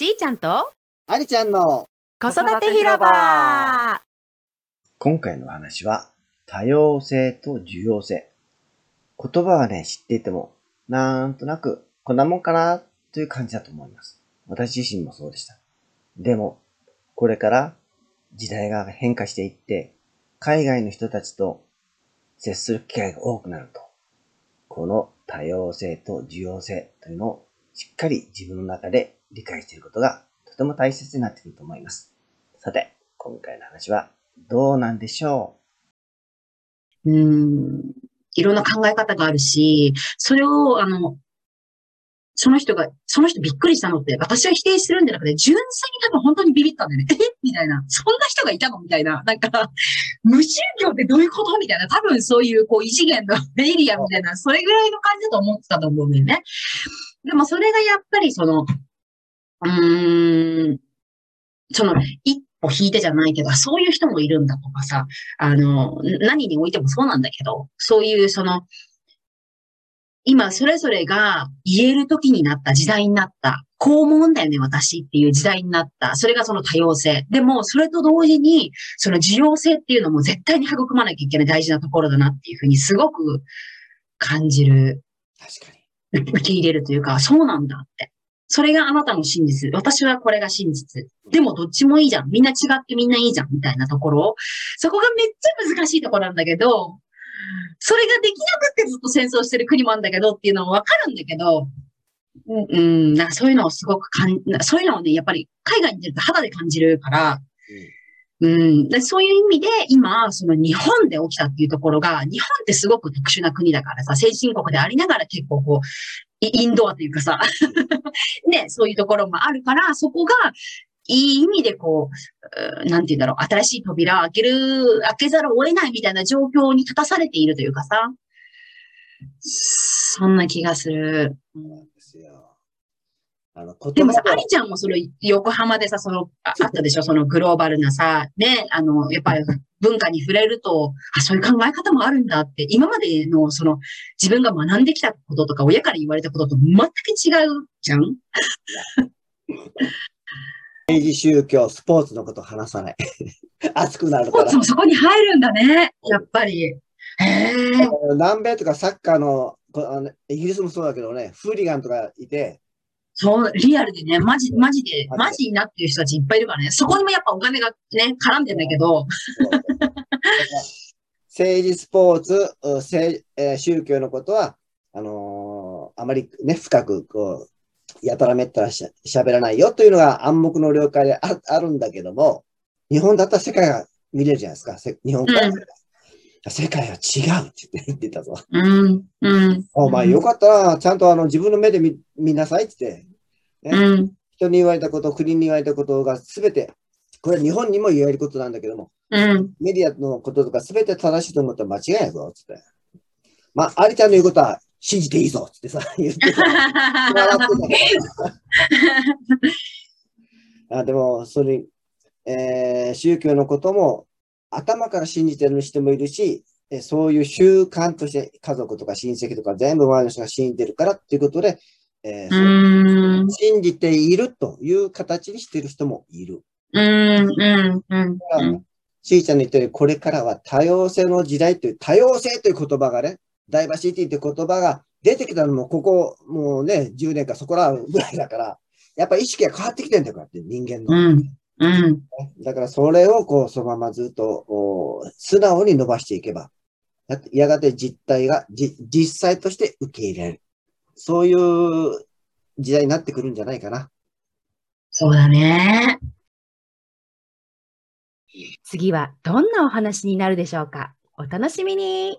しーちゃんとありちゃんの子育て広場今回の話は多様性と受容性。言葉はね、知っていても、なんとなくこんなもんかなという感じだと思います。私自身もそうでした。でも、これから時代が変化していって、海外の人たちと接する機会が多くなると、この多様性と受容性というのをしっかり自分の中で理解していることがとても大切になってくると思います。さて、今回の話はどうなんでしょう？うん、いろんな考え方があるし、それを、あの、その人が、その人びっくりしたのって、私は否定するんじゃなくて、純粋に多分本当にビビったんだよね。え？みたいな。そんな人がいたの？みたいな。なんか、無宗教ってどういうこと？みたいな。多分そういう、こう、異次元のエリアみたいな、それぐらいの感じだと思ってたと思うんだよね。でもそれがやっぱりその、うーん、その、一歩引いてじゃないけど、そういう人もいるんだとかさ、あの、何においてもそうなんだけど、そういうその、今それぞれが言える時になった時代になった。こう思うんだよね、私っていう時代になった。それがその多様性。でも、それと同時に、その需要性っていうのも絶対に育まなきゃいけない大事なところだなっていうふうにすごく感じる。確かに。受け入れるというか、そうなんだって。それがあなたの真実。私はこれが真実。でもどっちもいいじゃん。みんな違ってみんないいじゃん。みたいなところ。そこがめっちゃ難しいところなんだけど、それができなくてずっと戦争してる国もあるんだけどっていうのはわかるんだけど、うん、うん、なんかそういうのをすごくかん、そういうのをね、やっぱり海外に出ると肌で感じるから、うん、でそういう意味で今、その日本で起きたっていうところが、日本ってすごく特殊な国だからさ、先進国でありながら結構こう、インドアというかさ。ね、そういうところもあるから、そこがいい意味でこう、なんて言うんだろう、新しい扉を開ける、開けざるを得ないみたいな状況に立たされているというかさ、そんな気がする。でもさ、ありちゃんもその横浜でさ、その、あったでしょ？そのグローバルなさ、ね、あの、やっぱり文化に触れると、あ、そういう考え方もあるんだって、今までのその自分が学んできたこととか、親から言われたことと全く違うじゃん？政治、宗教、スポーツのこと話さない。熱くなるから。スポーツもそこに入るんだね、やっぱり。南米とかサッカーのあの、イギリスもそうだけどね、フーリガンとかいて、そう、リアルでね、マジ、マジで、マジになってる人たちいっぱいいるからね。そこにもやっぱお金がね、絡んでんだけど。政治、スポーツ、政えー、宗教のことは、あのー、あまりね、深く、こう、やたらめったらしゃべらないよというのが暗黙の了解でああるんだけども、日本だったら世界が見れるじゃないですか。日本から、うん、世界は違うって言ってたぞ。うん。うん。お前よかったな。ちゃんとあの自分の目で見見なさいって言って、ね、うん。人に言われたこと、国に言われたことがすべて、これは日本にも言われることなんだけども、うん、メディアのこととかすべて正しいと思ったら間違いないぞ、つって。まあ、ありちゃんの言うことは信じていいぞってさ、言ってた。あでも、それ、えー、宗教のことも頭から信じてる人もいるし、そういう習慣として家族とか親戚とか全部周りの人が信じてるからっていうことで、えー、信じているという形にしてる人もいる。うんうんうんしーちゃんの言ったように、これからは多様性の時代という、多様性という言葉がね、ダイバーシティって言葉が出てきたのも、ここ、もうね、10年かそこらぐらいだから、やっぱ意識が変わってきてんだよ、こうやって人間の。うんうん、だからそれをこう、そのままずっと素直に伸ばしていけば、やがて実態がじ実際として受け入れる。そういう時代になってくるんじゃないかな。そうだね。次はどんなお話になるでしょうか？お楽しみに.